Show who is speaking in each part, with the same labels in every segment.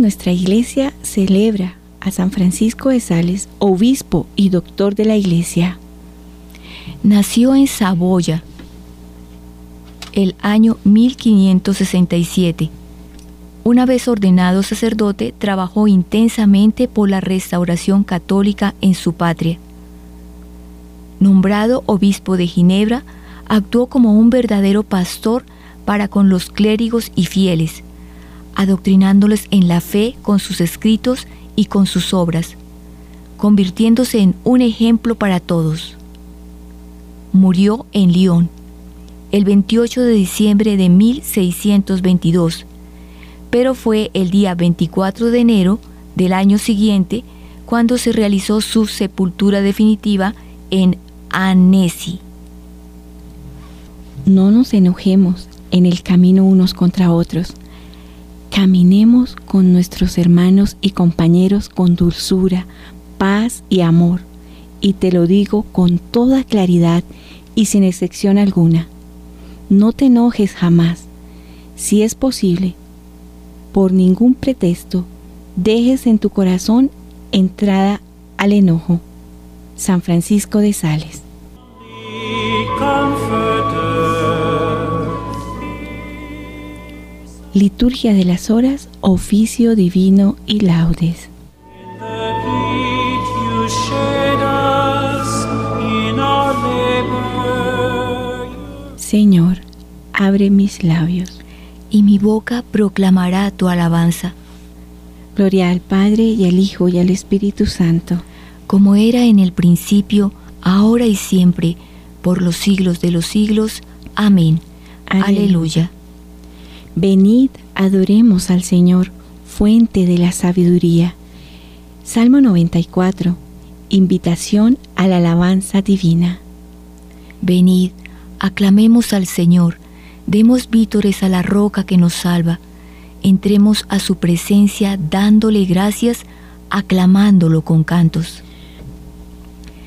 Speaker 1: Nuestra iglesia celebra a San Francisco de Sales, obispo y doctor de la iglesia.
Speaker 2: Nació en Saboya el año 1567. Una vez ordenado sacerdote, trabajó intensamente por la restauración católica en su patria. Nombrado obispo de Ginebra, actuó como un verdadero pastor para con los clérigos y fieles, adoctrinándoles en la fe con sus escritos y con sus obras, convirtiéndose en un ejemplo para todos. Murió en Lyon el 28 de diciembre de 1622, pero fue el día 24 de enero del año siguiente cuando se realizó su sepultura definitiva en Annecy.
Speaker 1: No nos enojemos en el camino unos contra otros. Caminemos con nuestros hermanos y compañeros con dulzura, paz y amor. Y te lo digo con toda claridad y sin excepción alguna. No te enojes jamás. Si es posible, por ningún pretexto, dejes en tu corazón entrada al enojo. San Francisco de Sales. Liturgia de las horas, oficio divino y laudes. Señor, abre mis labios.
Speaker 2: Y mi boca proclamará tu alabanza.
Speaker 1: Gloria al Padre y al Hijo y al Espíritu Santo.
Speaker 2: Como era en el principio, ahora y siempre, por los siglos de los siglos. Amén. Aleluya.
Speaker 1: Venid, adoremos al Señor, fuente de la sabiduría. Salmo 94. Invitación a la alabanza divina.
Speaker 2: Venid, aclamemos al Señor, demos vítores a la roca que nos salva, entremos a su presencia dándole gracias, aclamándolo con cantos.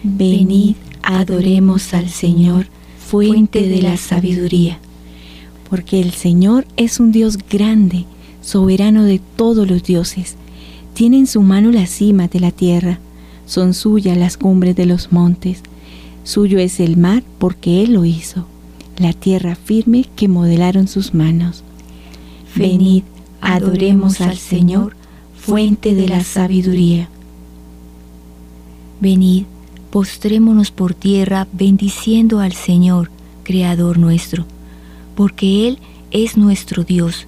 Speaker 1: Venid, adoremos al Señor, fuente de la sabiduría porque el Señor es un Dios grande, soberano de todos los dioses. Tiene en su mano la cima de la tierra, son suyas las cumbres de los montes. Suyo es el mar porque Él lo hizo, la tierra firme que modelaron sus manos. Venid, adoremos al Señor, fuente de la sabiduría.
Speaker 2: Venid, postrémonos por tierra bendiciendo al Señor, Creador nuestro porque Él es nuestro Dios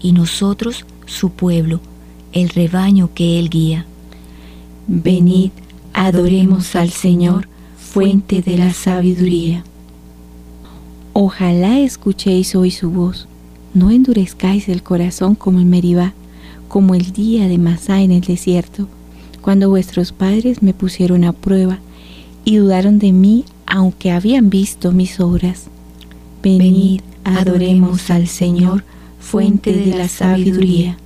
Speaker 2: y nosotros su pueblo, el rebaño que Él guía.
Speaker 1: Venid, adoremos al Señor, fuente de la sabiduría. Ojalá escuchéis hoy su voz, no endurezcáis el corazón como en Meribá, como el día de Masá en el desierto, cuando vuestros padres me pusieron a prueba y dudaron de mí aunque habían visto mis obras. Venid, Adoremos al Señor, fuente de la sabiduría.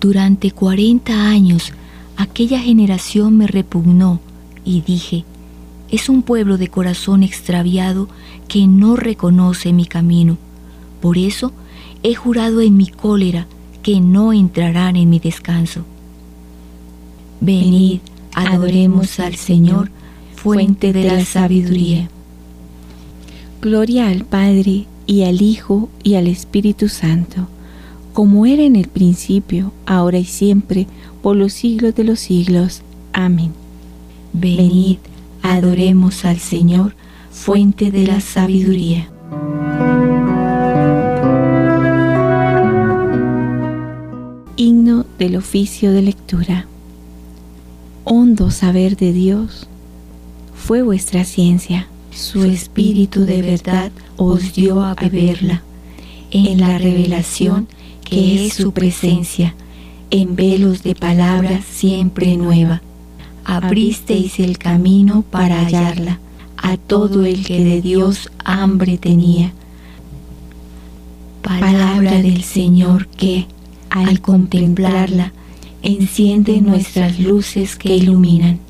Speaker 2: Durante cuarenta años aquella generación me repugnó y dije, es un pueblo de corazón extraviado que no reconoce mi camino. Por eso he jurado en mi cólera que no entrarán en mi descanso. Venid, adoremos al Señor, fuente de la sabiduría.
Speaker 1: Gloria al Padre y al Hijo y al Espíritu Santo, como era en el principio, ahora y siempre, por los siglos de los siglos. Amén.
Speaker 2: Venid, adoremos al Señor, fuente de la sabiduría.
Speaker 1: Himno del oficio de lectura. Hondo saber de Dios fue vuestra ciencia
Speaker 2: su espíritu de verdad os dio a beberla, en la revelación que es su presencia, en velos de palabra siempre nueva. Abristeis el camino para hallarla a todo el que de Dios hambre tenía. Palabra del Señor que, al contemplarla, enciende nuestras luces que iluminan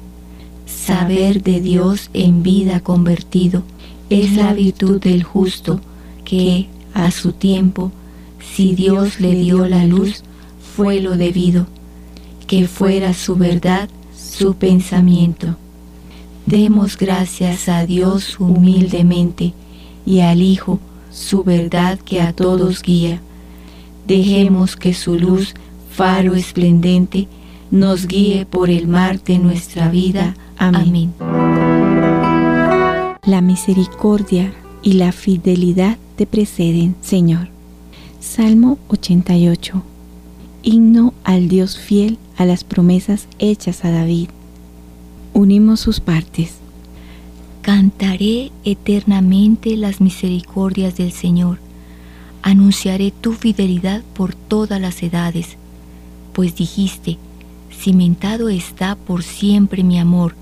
Speaker 2: saber de Dios en vida convertido es la virtud del justo que, a su tiempo, si Dios le dio la luz, fue lo debido, que fuera su verdad su pensamiento. Demos gracias a Dios humildemente y al Hijo su verdad que a todos guía. Dejemos que su luz, faro esplendente, nos guíe por el mar de nuestra vida. Amén.
Speaker 1: La misericordia y la fidelidad te preceden, Señor. Salmo 88. Himno al Dios fiel a las promesas hechas a David. Unimos sus partes.
Speaker 2: Cantaré eternamente las misericordias del Señor. Anunciaré tu fidelidad por todas las edades, pues dijiste, cimentado está por siempre mi amor,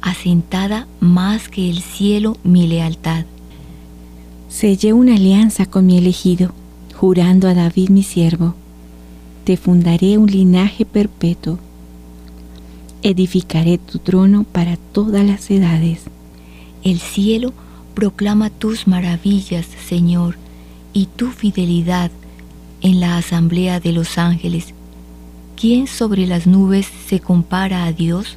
Speaker 2: asentada más que el cielo mi lealtad.
Speaker 1: Sellé una alianza con mi elegido, jurando a David mi siervo. Te fundaré un linaje perpetuo. Edificaré tu trono para todas las edades.
Speaker 2: El cielo proclama tus maravillas, Señor, y tu fidelidad en la asamblea de los ángeles. ¿Quién sobre las nubes se compara a Dios?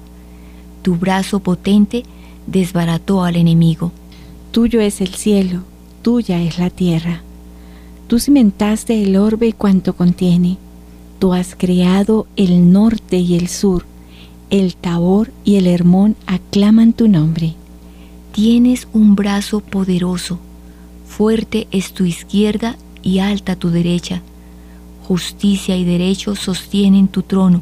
Speaker 2: Tu brazo potente desbarató al enemigo.
Speaker 1: Tuyo es el cielo, tuya es la tierra. Tú cimentaste el orbe y cuanto contiene. Tú has creado el norte y el sur. El Tabor y el Hermón aclaman tu nombre.
Speaker 2: Tienes un brazo poderoso, fuerte es tu izquierda y alta tu derecha. Justicia y derecho sostienen tu trono.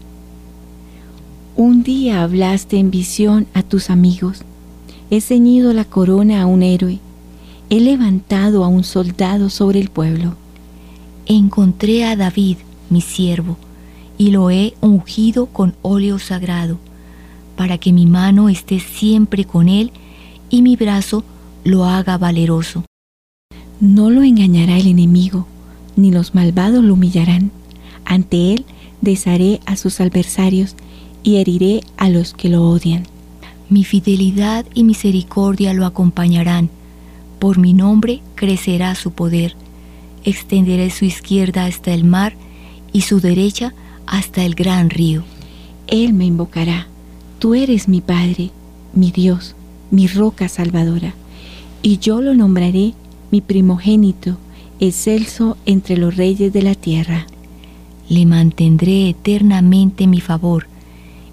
Speaker 1: Un día hablaste en visión a tus amigos, he ceñido la corona a un héroe, he levantado a un soldado sobre el pueblo.
Speaker 2: Encontré a David, mi siervo, y lo he ungido con óleo sagrado, para que mi mano esté siempre con él y mi brazo lo haga valeroso.
Speaker 1: No lo engañará el enemigo, ni los malvados lo humillarán. Ante él desharé a sus adversarios y heriré a los que lo odian.
Speaker 2: Mi fidelidad y misericordia lo acompañarán. Por mi nombre crecerá su poder. Extenderé su izquierda hasta el mar y su derecha hasta el gran río.
Speaker 1: Él me invocará. Tú eres mi Padre, mi Dios mi roca salvadora, y yo lo nombraré mi primogénito, excelso entre los reyes de la tierra.
Speaker 2: Le mantendré eternamente mi favor,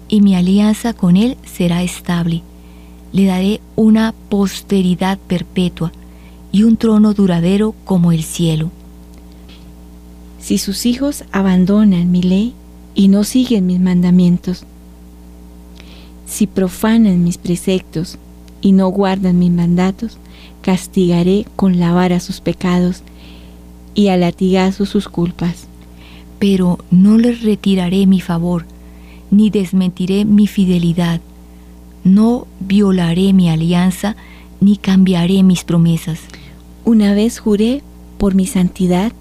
Speaker 2: y mi alianza con él será estable. Le daré una posteridad perpetua y un trono duradero como el cielo.
Speaker 1: Si sus hijos abandonan mi ley y no siguen mis mandamientos, si profanan mis preceptos y no guardan mis mandatos, castigaré con la vara sus pecados y a latigazo sus culpas.
Speaker 2: Pero no les retiraré mi favor, ni desmentiré mi fidelidad. No violaré mi alianza, ni cambiaré mis promesas.
Speaker 1: Una vez juré por mi santidad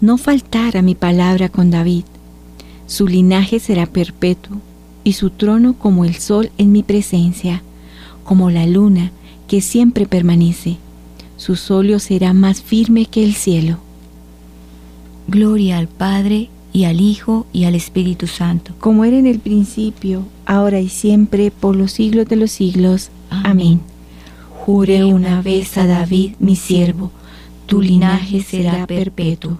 Speaker 1: no faltar a mi palabra con David. Su linaje será perpetuo y su trono como el sol en mi presencia como la luna que siempre permanece. Su solio será más firme que el cielo.
Speaker 2: Gloria al Padre y al Hijo y al Espíritu Santo.
Speaker 1: Como era en el principio, ahora y siempre, por los siglos de los siglos. Amén.
Speaker 2: Juré una vez a David, mi siervo, tu linaje será perpetuo.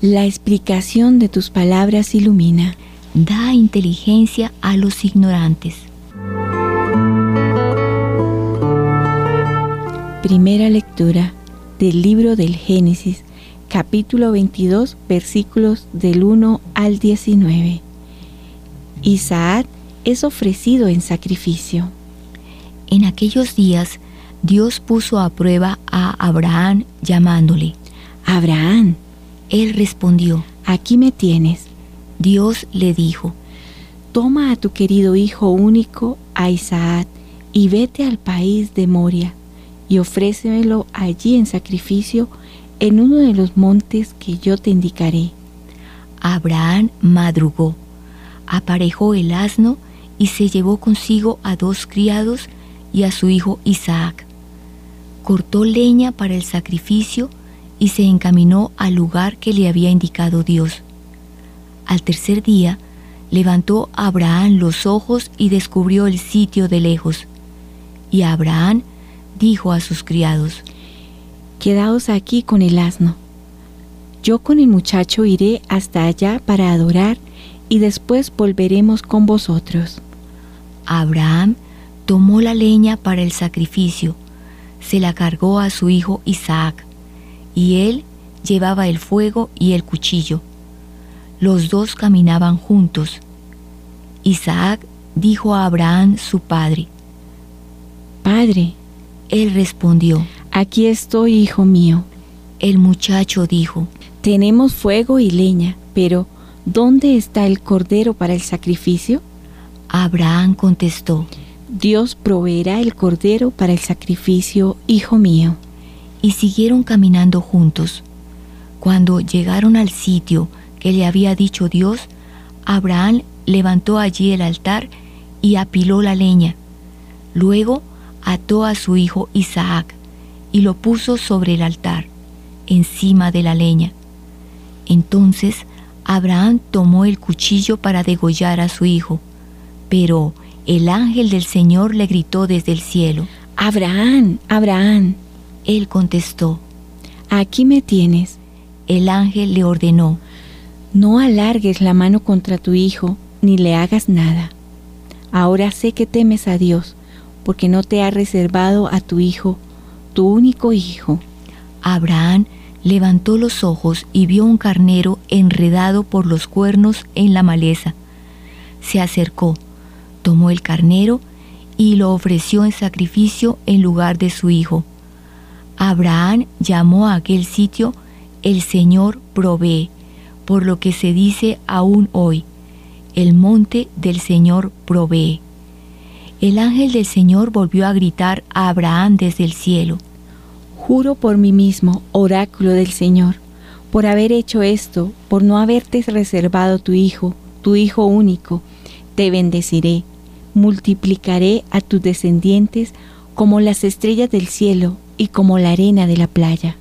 Speaker 1: La explicación de tus palabras ilumina.
Speaker 2: Da inteligencia a los ignorantes.
Speaker 1: Primera lectura del libro del Génesis, capítulo 22, versículos del 1 al 19. Isaac es ofrecido en sacrificio.
Speaker 2: En aquellos días, Dios puso a prueba a Abraham llamándole.
Speaker 1: Abraham.
Speaker 2: Él respondió,
Speaker 1: Aquí me tienes.
Speaker 2: Dios le dijo,
Speaker 1: Toma a tu querido hijo único, a Isaac, y vete al país de Moria, y ofrécemelo allí en sacrificio en uno de los montes que yo te indicaré.
Speaker 2: Abraham madrugó, aparejó el asno y se llevó consigo a dos criados y a su hijo Isaac. Cortó leña para el sacrificio y se encaminó al lugar que le había indicado Dios. Al tercer día, levantó Abraham los ojos y descubrió el sitio de lejos. Y Abraham dijo a sus criados,
Speaker 1: Quedaos aquí con el asno. Yo con el muchacho iré hasta allá para adorar y después volveremos con vosotros.
Speaker 2: Abraham tomó la leña para el sacrificio, se la cargó a su hijo Isaac, y él llevaba el fuego y el cuchillo. Los dos caminaban juntos. Isaac dijo a Abraham su padre,
Speaker 1: Padre,
Speaker 2: él respondió,
Speaker 1: Aquí estoy, hijo mío.
Speaker 2: El muchacho dijo,
Speaker 1: Tenemos fuego y leña, pero ¿dónde está el cordero para el sacrificio?
Speaker 2: Abraham contestó,
Speaker 1: Dios proveerá el cordero para el sacrificio, hijo mío.
Speaker 2: Y siguieron caminando juntos. Cuando llegaron al sitio que le había dicho Dios, Abraham levantó allí el altar y apiló la leña. Luego ató a su hijo Isaac y lo puso sobre el altar, encima de la leña. Entonces Abraham tomó el cuchillo para degollar a su hijo, pero el ángel del Señor le gritó desde el cielo,
Speaker 1: Abraham, Abraham.
Speaker 2: Él contestó,
Speaker 1: Aquí me tienes.
Speaker 2: El ángel le ordenó,
Speaker 1: No alargues la mano contra tu hijo, ni le hagas nada. Ahora sé que temes a Dios, porque no te ha reservado a tu hijo, tu único hijo.
Speaker 2: Abraham levantó los ojos y vio un carnero enredado por los cuernos en la maleza. Se acercó, tomó el carnero y lo ofreció en sacrificio en lugar de su hijo. Abraham llamó a aquel sitio el Señor provee, por lo que se dice aún hoy, el monte del Señor provee. El ángel del Señor volvió a gritar a Abraham desde el cielo.
Speaker 1: Juro por mí mismo, oráculo del Señor, por haber hecho esto, por no haberte reservado tu hijo, tu hijo único, te bendeciré, multiplicaré a tus descendientes como las estrellas del cielo y como la arena de la playa.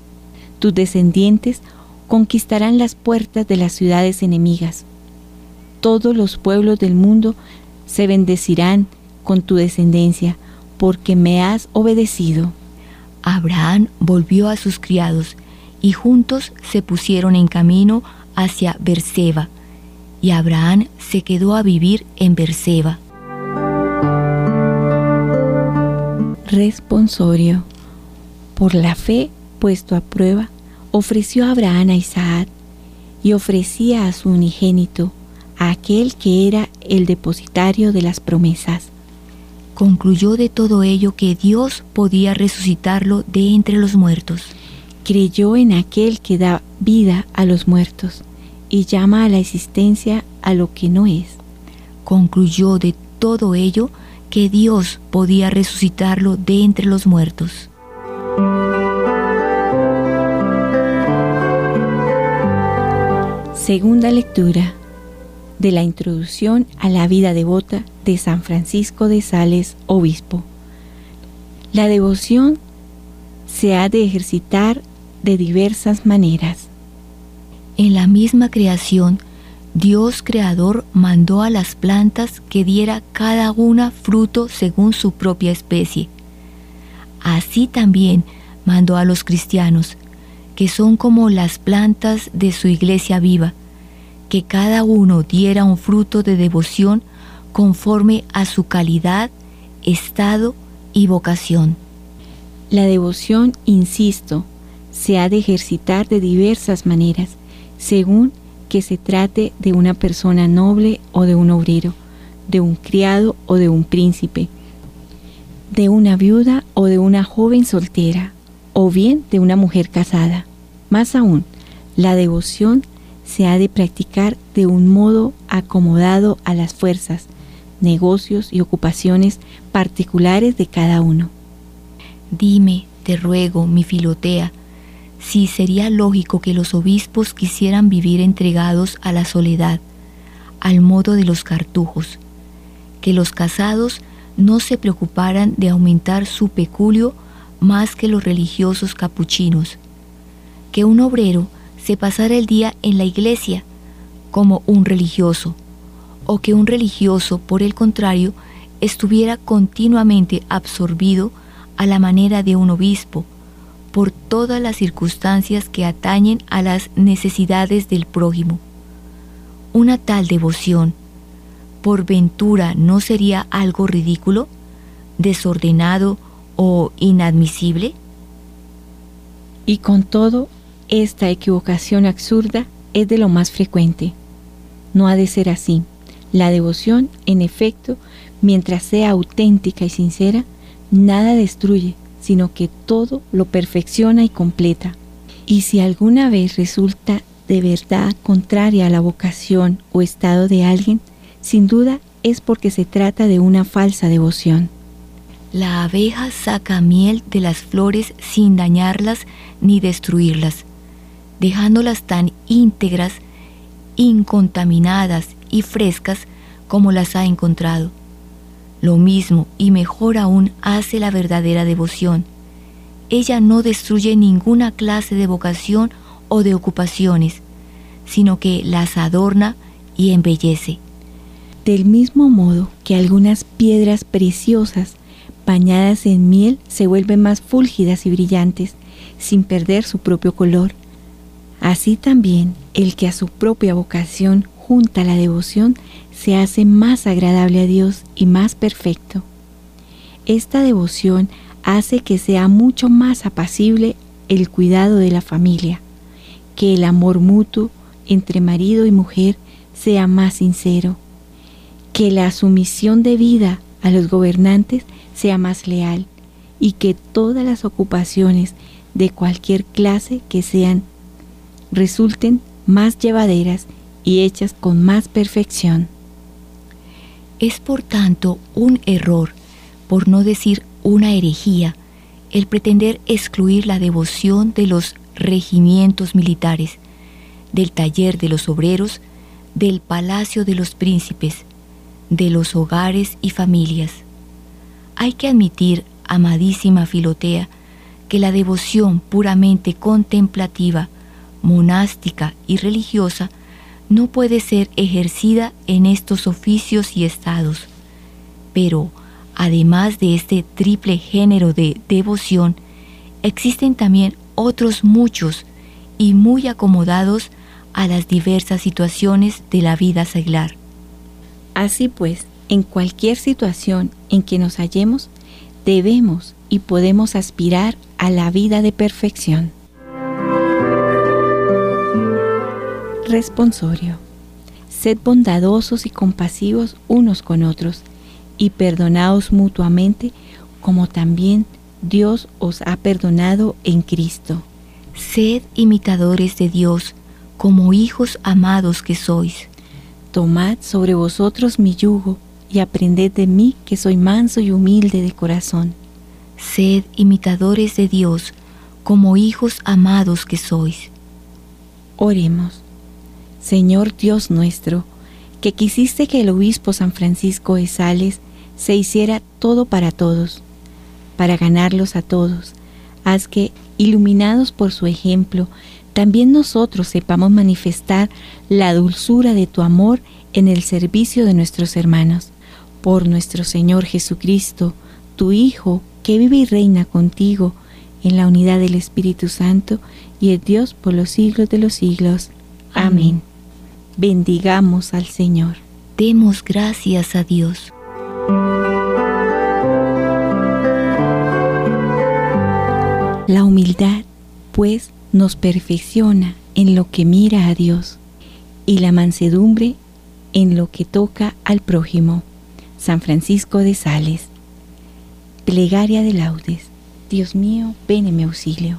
Speaker 1: Tus descendientes conquistarán las puertas de las ciudades enemigas. Todos los pueblos del mundo se bendecirán con tu descendencia, porque me has obedecido.
Speaker 2: Abraham volvió a sus criados, y juntos se pusieron en camino hacia Berseba, y Abraham se quedó a vivir en Berseba.
Speaker 1: Responsorio. Por la fe puesto a prueba, ofreció Abraham a Isaac y ofrecía a su unigénito, a aquel que era el depositario de las promesas.
Speaker 2: Concluyó de todo ello que Dios podía resucitarlo de entre los muertos.
Speaker 1: Creyó en aquel que da vida a los muertos y llama a la existencia a lo que no es.
Speaker 2: Concluyó de todo ello que Dios podía resucitarlo de entre los muertos.
Speaker 1: Segunda lectura de la introducción a la vida devota de San Francisco de Sales, obispo. La devoción se ha de ejercitar de diversas maneras.
Speaker 2: En la misma creación, Dios Creador mandó a las plantas que diera cada una fruto según su propia especie. Así también mandó a los cristianos que son como las plantas de su iglesia viva, que cada uno diera un fruto de devoción conforme a su calidad, estado y vocación.
Speaker 1: La devoción, insisto, se ha de ejercitar de diversas maneras, según que se trate de una persona noble o de un obrero, de un criado o de un príncipe, de una viuda o de una joven soltera, o bien de una mujer casada. Más aún, la devoción se ha de practicar de un modo acomodado a las fuerzas, negocios y ocupaciones particulares de cada uno.
Speaker 2: Dime, te ruego, mi filotea, si sería lógico que los obispos quisieran vivir entregados a la soledad, al modo de los cartujos, que los casados no se preocuparan de aumentar su peculio más que los religiosos capuchinos, que un obrero se pasara el día en la iglesia como un religioso, o que un religioso, por el contrario, estuviera continuamente absorbido a la manera de un obispo, por todas las circunstancias que atañen a las necesidades del prójimo. Una tal devoción, por ventura, no sería algo ridículo, desordenado o inadmisible?
Speaker 1: Y con todo, esta equivocación absurda es de lo más frecuente. No ha de ser así. La devoción, en efecto, mientras sea auténtica y sincera, nada destruye, sino que todo lo perfecciona y completa. Y si alguna vez resulta de verdad contraria a la vocación o estado de alguien, sin duda es porque se trata de una falsa devoción.
Speaker 2: La abeja saca miel de las flores sin dañarlas ni destruirlas, dejándolas tan íntegras, incontaminadas y frescas como las ha encontrado. Lo mismo y mejor aún hace la verdadera devoción. Ella no destruye ninguna clase de vocación o de ocupaciones, sino que las adorna y embellece.
Speaker 1: Del mismo modo que algunas piedras preciosas bañadas en miel se vuelven más fúlgidas y brillantes, sin perder su propio color. Así también el que a su propia vocación junta la devoción se hace más agradable a Dios y más perfecto. Esta devoción hace que sea mucho más apacible el cuidado de la familia, que el amor mutuo entre marido y mujer sea más sincero, que la sumisión de vida a los gobernantes sea más leal y que todas las ocupaciones de cualquier clase que sean resulten más llevaderas y hechas con más perfección.
Speaker 2: Es por tanto un error, por no decir una herejía, el pretender excluir la devoción de los regimientos militares, del taller de los obreros, del palacio de los príncipes, de los hogares y familias. Hay que admitir, amadísima Filotea, que la devoción puramente contemplativa, monástica y religiosa no puede ser ejercida en estos oficios y estados. Pero, además de este triple género de devoción, existen también otros muchos y muy acomodados a las diversas situaciones de la vida seglar.
Speaker 1: Así pues, en cualquier situación en que nos hallemos, debemos y podemos aspirar a la vida de perfección. Responsorio. Sed bondadosos y compasivos unos con otros, y perdonaos mutuamente, como también Dios os ha perdonado en Cristo.
Speaker 2: Sed imitadores de Dios, como hijos amados que sois.
Speaker 1: Tomad sobre vosotros mi yugo, y aprended de mí que soy manso y humilde de corazón.
Speaker 2: Sed imitadores de Dios, como hijos amados que sois.
Speaker 1: Oremos. Señor Dios nuestro, que quisiste que el obispo San Francisco de Sales se hiciera todo para todos, para ganarlos a todos, haz que, iluminados por su ejemplo, también nosotros sepamos manifestar la dulzura de tu amor en el servicio de nuestros hermanos. Por nuestro Señor Jesucristo, tu Hijo, que vive y reina contigo en la unidad del Espíritu Santo y es Dios por los siglos de los siglos. Amén. Bendigamos al Señor.
Speaker 2: Demos gracias a Dios.
Speaker 1: La humildad, pues, nos perfecciona en lo que mira a Dios y la mansedumbre en lo que toca al prójimo. San Francisco de Sales. Plegaria de laudes. Dios mío, ven en mi auxilio.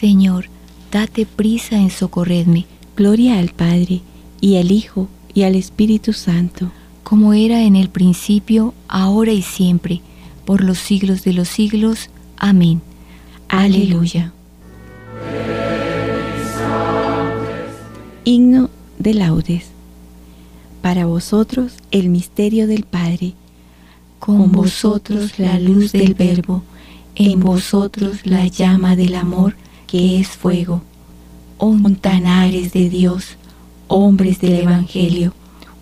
Speaker 2: Señor, date prisa en socorrerme.
Speaker 1: Gloria al Padre, y al Hijo, y al Espíritu Santo.
Speaker 2: Como era en el principio, ahora y siempre, por los siglos de los siglos. Amén. Aleluya.
Speaker 1: Himno de laudes. Para vosotros el misterio del Padre.
Speaker 2: Con vosotros la luz del Verbo en vosotros la llama del amor que es fuego. Ontanares de Dios, hombres del Evangelio,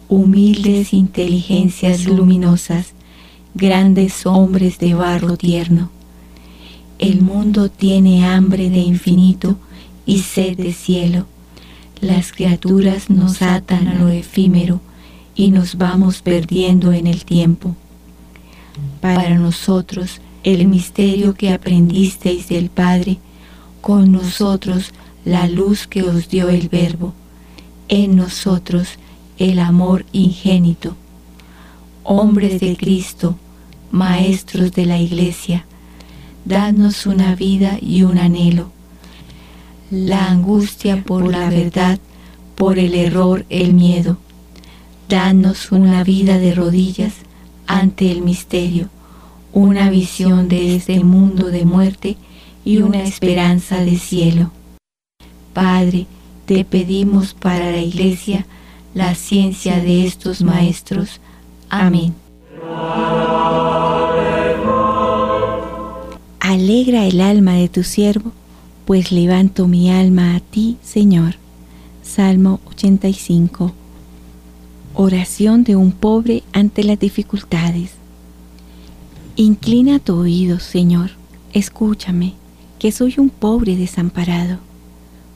Speaker 2: humildes inteligencias luminosas, grandes hombres de barro tierno. El mundo tiene hambre de infinito y sed de cielo. Las criaturas nos atan a lo efímero y nos vamos perdiendo en el tiempo. Para nosotros, el misterio que aprendisteis del Padre, con nosotros la luz que os dio el Verbo, en nosotros el amor ingénito. Hombres de Cristo, maestros de la Iglesia, danos una vida y un anhelo. La angustia por la verdad, por el error, el miedo. Danos una vida de rodillas ante el misterio una visión de este mundo de muerte y una esperanza de cielo. Padre, te pedimos para la Iglesia la ciencia de estos maestros. Amén.
Speaker 1: Alegra el alma de tu siervo, pues levanto mi alma a ti, Señor. Salmo 85. Oración de un pobre ante las dificultades. Inclina tu oído, Señor, escúchame, que soy un pobre desamparado.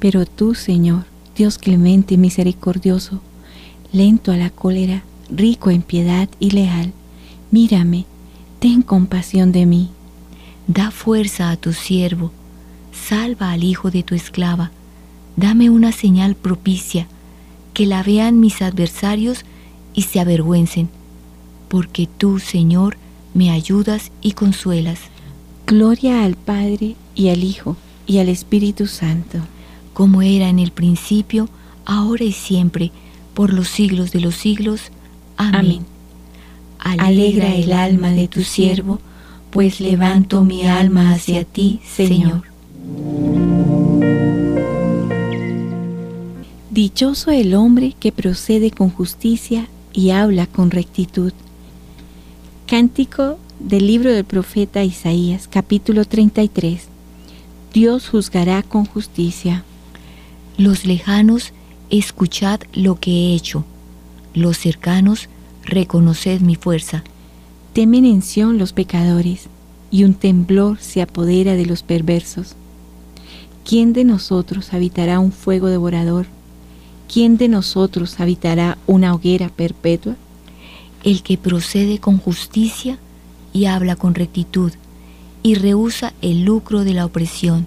Speaker 1: Pero tú, Señor, Dios clemente y misericordioso, lento a la cólera, rico en piedad y leal, mírame, ten compasión de mí.
Speaker 2: Da fuerza a tu siervo, salva al hijo de tu esclava, dame una señal propicia, que la vean mis adversarios y se avergüencen, porque tú, Señor, me ayudas y consuelas.
Speaker 1: Gloria al Padre y al Hijo y al Espíritu Santo,
Speaker 2: como era en el principio, ahora y siempre, por los siglos de los siglos. Amén.
Speaker 1: Alegra el alma de tu siervo, pues levanto mi alma hacia ti, Señor. Dichoso el hombre que procede con justicia y habla con rectitud Cántico del libro del profeta Isaías, capítulo 33. Dios juzgará con justicia.
Speaker 2: Los lejanos, escuchad lo que he hecho. Los cercanos, reconoced mi fuerza.
Speaker 1: Temen en Sión los pecadores, y un temblor se apodera de los perversos. ¿Quién de nosotros habitará un fuego devorador? ¿Quién de nosotros habitará una hoguera perpetua?
Speaker 2: El que procede con justicia y habla con rectitud, y rehúsa el lucro de la opresión.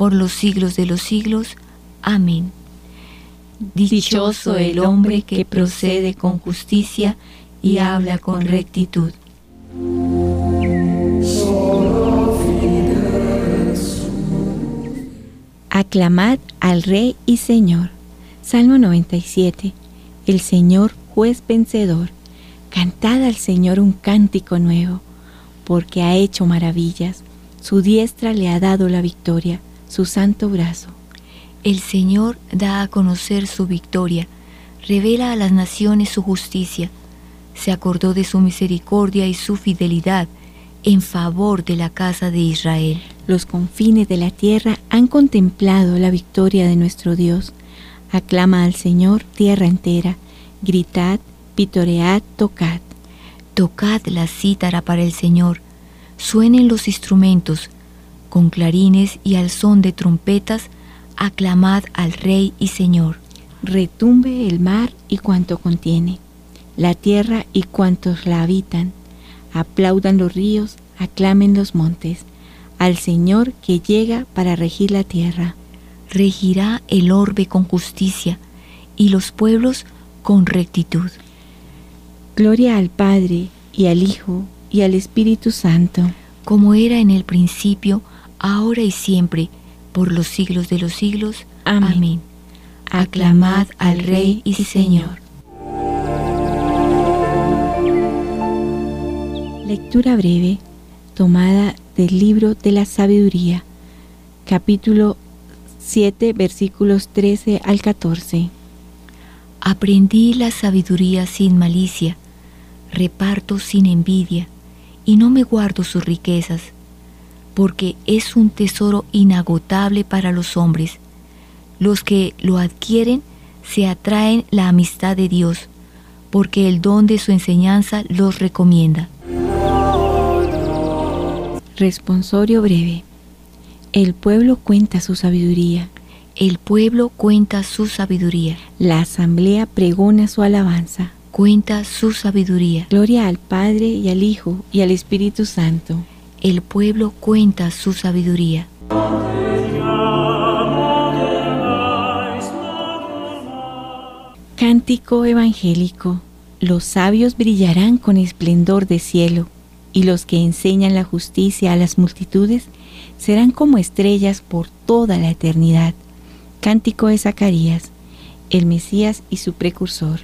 Speaker 2: por los siglos de los siglos. Amén. Dichoso el hombre que procede con justicia y habla con rectitud.
Speaker 1: Aclamad al Rey y Señor. Salmo 97. El Señor juez vencedor. Cantad al Señor un cántico nuevo, porque ha hecho maravillas. Su diestra le ha dado la victoria, su santo brazo.
Speaker 2: El Señor da a conocer su victoria, revela a las naciones su justicia. Se acordó de su misericordia y su fidelidad en favor de la casa de Israel.
Speaker 1: Los confines de la tierra han contemplado la victoria de nuestro Dios. Aclama al Señor tierra entera. Gritad, pitoread, tocad.
Speaker 2: Tocad la cítara para el Señor. Suenen los instrumentos. Con clarines y al son de trompetas, aclamad al Rey y Señor.
Speaker 1: Retumbe el mar y cuanto contiene, la tierra y cuantos la habitan. Aplaudan los ríos, aclamen los montes, al Señor que llega para regir la tierra.
Speaker 2: Regirá el orbe con justicia y los pueblos con rectitud.
Speaker 1: Gloria al Padre y al Hijo y al Espíritu Santo,
Speaker 2: como era en el principio, ahora y siempre, por los siglos de los siglos. Amén. Aclamad al Rey y Señor.
Speaker 1: Lectura breve tomada del libro de la sabiduría, capítulo 7, versículos 13 al 14.
Speaker 2: Aprendí la sabiduría sin malicia, reparto sin envidia, y no me guardo sus riquezas porque es un tesoro inagotable para los hombres. Los que lo adquieren se atraen la amistad de Dios, porque el don de su enseñanza los recomienda.
Speaker 1: Responsorio breve. El pueblo cuenta su sabiduría.
Speaker 2: El pueblo cuenta su sabiduría.
Speaker 1: La asamblea pregona su alabanza.
Speaker 2: Cuenta su sabiduría.
Speaker 1: Gloria al Padre y al Hijo y al Espíritu Santo
Speaker 2: el pueblo cuenta su sabiduría.
Speaker 1: Cántico evangélico. Los sabios brillarán con esplendor de cielo, y los que enseñan la justicia a las multitudes serán como estrellas por toda la eternidad. Cántico de Zacarías, el Mesías y su precursor.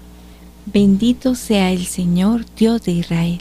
Speaker 1: Bendito sea el Señor Dios de Israel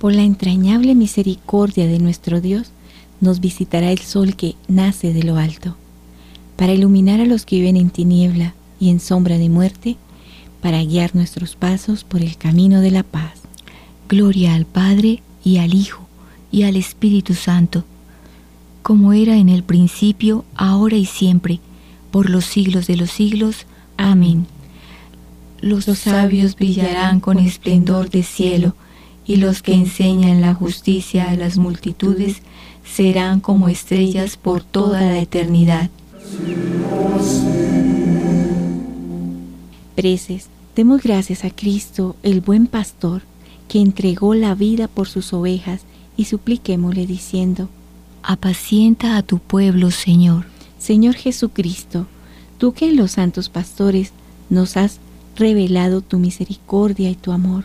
Speaker 1: por la entrañable misericordia de nuestro Dios, nos visitará el sol que nace de lo alto, para iluminar a los que viven en tiniebla y en sombra de muerte, para guiar nuestros pasos por el camino de la paz.
Speaker 2: Gloria al Padre y al Hijo y al Espíritu Santo, como era en el principio, ahora y siempre, por los siglos de los siglos. Amén. Los sabios brillarán con esplendor de cielo, y los que enseñan la justicia a las multitudes serán como estrellas por toda la eternidad.
Speaker 1: Preces, demos gracias a Cristo, el buen pastor, que entregó la vida por sus ovejas, y supliquémosle diciendo,
Speaker 2: Apacienta a tu pueblo, Señor.
Speaker 1: Señor Jesucristo, tú que en los santos pastores nos has revelado tu misericordia y tu amor,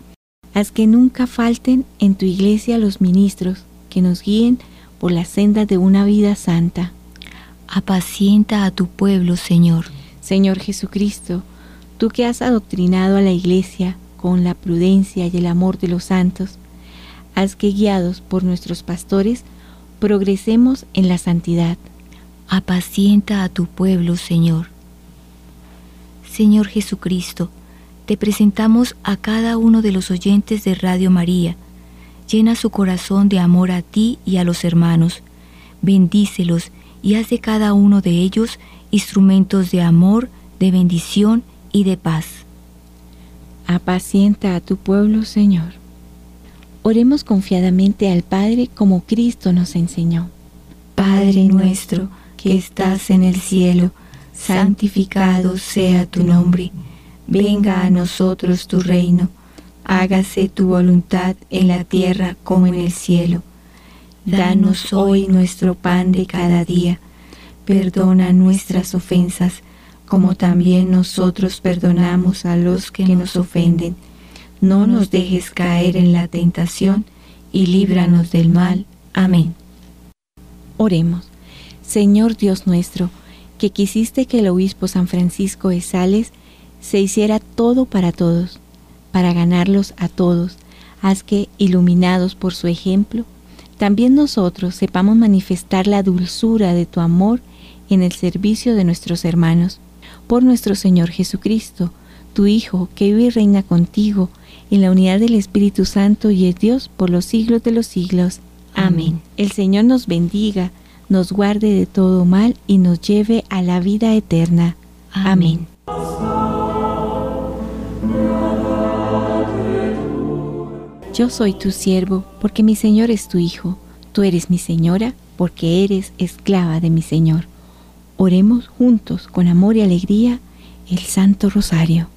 Speaker 1: haz que nunca falten en tu iglesia los ministros que nos guíen por la senda de una vida santa.
Speaker 2: Apacienta a tu pueblo, Señor.
Speaker 1: Señor Jesucristo, tú que has adoctrinado a la iglesia con la prudencia y el amor de los santos, haz que guiados por nuestros pastores progresemos en la santidad.
Speaker 2: Apacienta a tu pueblo, Señor. Señor Jesucristo, te presentamos a cada uno de los oyentes de Radio María. Llena su corazón de amor a ti y a los hermanos. Bendícelos y haz de cada uno de ellos instrumentos de amor, de bendición y de paz.
Speaker 1: Apacienta a tu pueblo, Señor. Oremos confiadamente al Padre como Cristo nos enseñó.
Speaker 2: Padre nuestro, que estás en el cielo, santificado sea tu nombre. Venga a nosotros tu reino. Hágase tu voluntad en la tierra como en el cielo. Danos hoy nuestro pan de cada día. Perdona nuestras ofensas como también nosotros perdonamos a los que nos ofenden. No nos dejes caer en la tentación y líbranos del mal. Amén.
Speaker 1: Oremos. Señor Dios nuestro, que quisiste que el obispo San Francisco de Sales se hiciera todo para todos, para ganarlos a todos, haz que, iluminados por su ejemplo, también nosotros sepamos manifestar la dulzura de tu amor en el servicio de nuestros hermanos por nuestro Señor Jesucristo, tu Hijo, que vive y reina contigo en la unidad del Espíritu Santo y es Dios por los siglos de los siglos. Amén. El Señor nos bendiga, nos guarde de todo mal y nos lleve a la vida eterna. Amén. Yo soy tu siervo, porque mi Señor es tu Hijo. Tú eres mi Señora, porque eres esclava de mi Señor. Oremos juntos con amor y alegría el Santo Rosario.